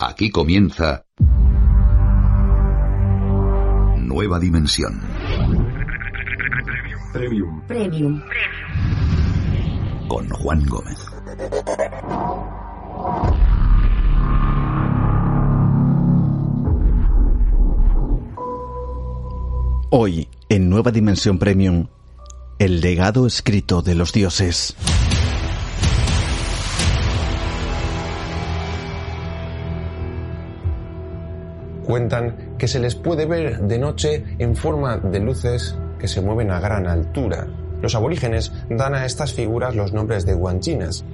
Aquí comienza Nueva Dimensión. Premium. Premium. Con Juan Gómez. Hoy, en Nueva Dimensión Premium, el legado escrito de los dioses. Cuentan que se les puede ver de noche en forma de luces que se mueven a gran altura. Los aborígenes dan a estas figuras los nombres de guanchinas.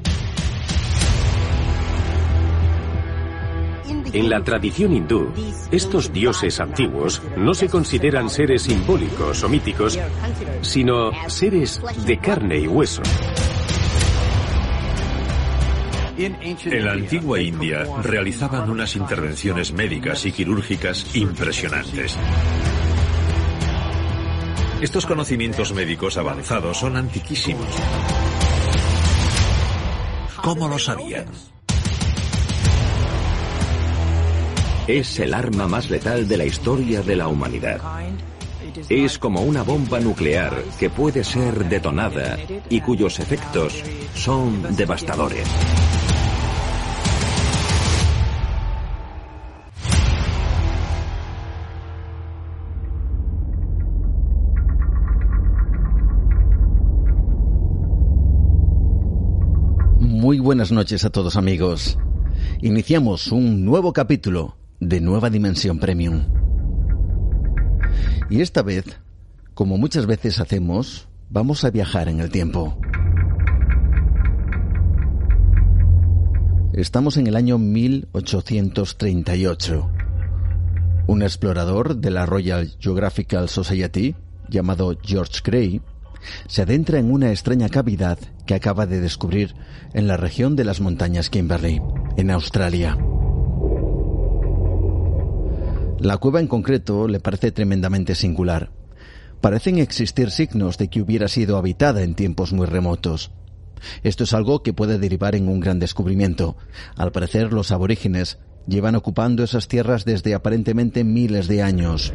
En la tradición hindú, estos dioses antiguos no se consideran seres simbólicos o míticos, sino seres de carne y hueso. En la antigua India realizaban unas intervenciones médicas y quirúrgicas impresionantes. Estos conocimientos médicos avanzados son antiquísimos. ¿Cómo lo sabían? Es el arma más letal de la historia de la humanidad. Es como una bomba nuclear que puede ser detonada y cuyos efectos son devastadores. Muy buenas noches a todos amigos. Iniciamos un nuevo capítulo de Nueva Dimensión Premium. Y esta vez, como muchas veces hacemos, vamos a viajar en el tiempo. Estamos en el año 1838. Un explorador de la Royal Geographical Society, llamado George Gray, se adentra en una extraña cavidad que acaba de descubrir en la región de las montañas Kimberley, en Australia. La cueva en concreto le parece tremendamente singular. Parecen existir signos de que hubiera sido habitada en tiempos muy remotos. Esto es algo que puede derivar en un gran descubrimiento. Al parecer, los aborígenes llevan ocupando esas tierras desde aparentemente miles de años.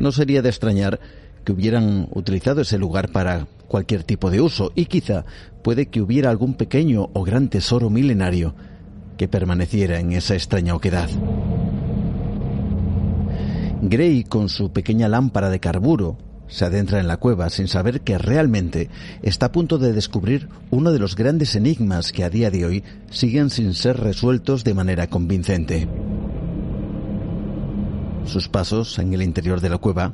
No sería de extrañar que hubieran utilizado ese lugar para cualquier tipo de uso y quizá puede que hubiera algún pequeño o gran tesoro milenario que permaneciera en esa extraña oquedad. Gray, con su pequeña lámpara de carburo, se adentra en la cueva sin saber que realmente está a punto de descubrir uno de los grandes enigmas que a día de hoy siguen sin ser resueltos de manera convincente. Sus pasos en el interior de la cueva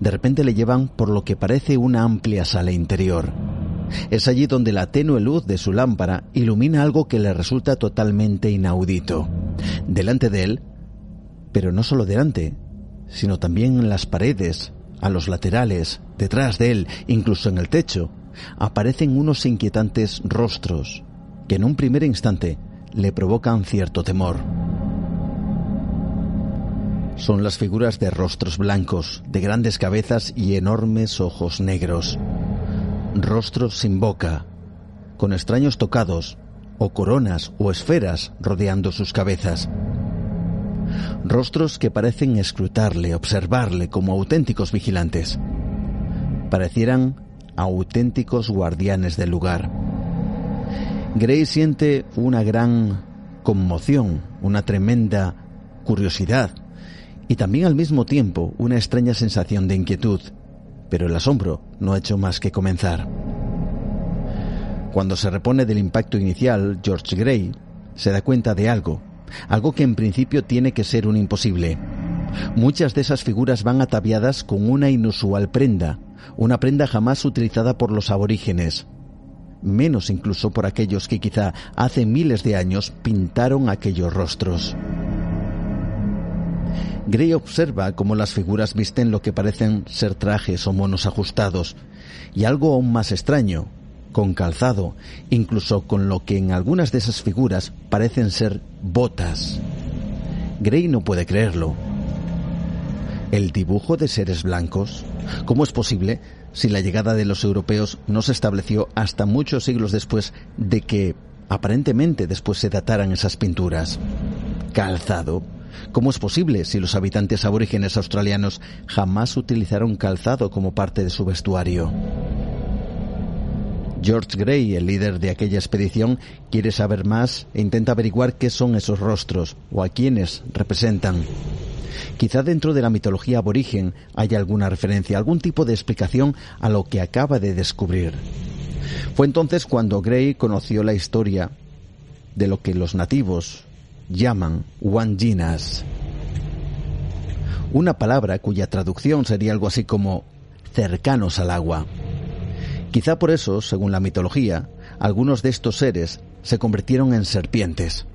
de repente le llevan por lo que parece una amplia sala interior. Es allí donde la tenue luz de su lámpara ilumina algo que le resulta totalmente inaudito. Delante de él, pero no solo delante, sino también en las paredes, a los laterales, detrás de él, incluso en el techo, aparecen unos inquietantes rostros que en un primer instante le provocan cierto temor. Son las figuras de rostros blancos, de grandes cabezas y enormes ojos negros. Rostros sin boca, con extraños tocados, o coronas o esferas rodeando sus cabezas. Rostros que parecen escrutarle, observarle como auténticos vigilantes. Parecieran auténticos guardianes del lugar. Gray siente una gran conmoción, una tremenda curiosidad y también al mismo tiempo una extraña sensación de inquietud, pero el asombro no ha hecho más que comenzar. Cuando se repone del impacto inicial, George Gray se da cuenta de algo, algo que en principio tiene que ser un imposible. Muchas de esas figuras van ataviadas con una inusual prenda, una prenda jamás utilizada por los aborígenes, menos incluso por aquellos que quizá hace miles de años pintaron aquellos rostros. Gray observa cómo las figuras visten lo que parecen ser trajes o monos ajustados, y algo aún más extraño, con calzado, incluso con lo que en algunas de esas figuras parecen ser botas. Gray no puede creerlo. ¿El dibujo de seres blancos? ¿Cómo es posible si la llegada de los europeos no se estableció hasta muchos siglos después de que aparentemente después se dataran esas pinturas? Calzado. ¿Cómo es posible si los habitantes aborígenes australianos jamás utilizaron calzado como parte de su vestuario? George Gray, el líder de aquella expedición, quiere saber más e intenta averiguar qué son esos rostros o a quiénes representan. Quizá dentro de la mitología aborigen haya alguna referencia, algún tipo de explicación a lo que acaba de descubrir. Fue entonces cuando Gray conoció la historia de lo que los nativos llaman Wanjinas, una palabra cuya traducción sería algo así como cercanos al agua. Quizá por eso, según la mitología, algunos de estos seres se convirtieron en serpientes.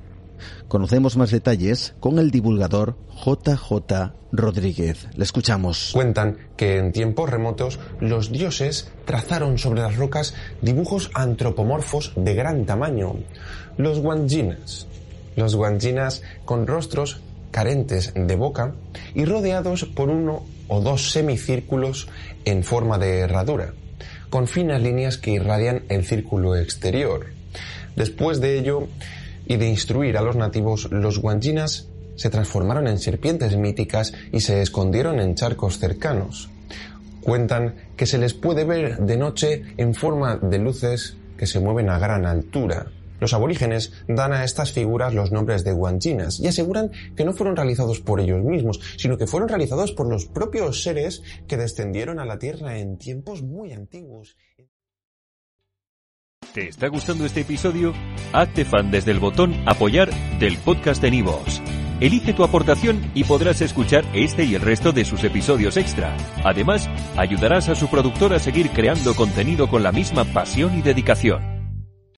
Conocemos más detalles con el divulgador JJ Rodríguez. Le escuchamos. Cuentan que en tiempos remotos los dioses trazaron sobre las rocas dibujos antropomorfos de gran tamaño, los guanjinas. Los guanjinas con rostros carentes de boca y rodeados por uno o dos semicírculos en forma de herradura con finas líneas que irradian el círculo exterior. Después de ello y de instruir a los nativos, los guanjinas se transformaron en serpientes míticas y se escondieron en charcos cercanos. Cuentan que se les puede ver de noche en forma de luces que se mueven a gran altura, los aborígenes dan a estas figuras los nombres de guanchinas y aseguran que no fueron realizados por ellos mismos, sino que fueron realizados por los propios seres que descendieron a la Tierra en tiempos muy antiguos. ¿Te está gustando este episodio? Hazte fan desde el botón apoyar del podcast de Nivos. Elige tu aportación y podrás escuchar este y el resto de sus episodios extra. Además, ayudarás a su productor a seguir creando contenido con la misma pasión y dedicación.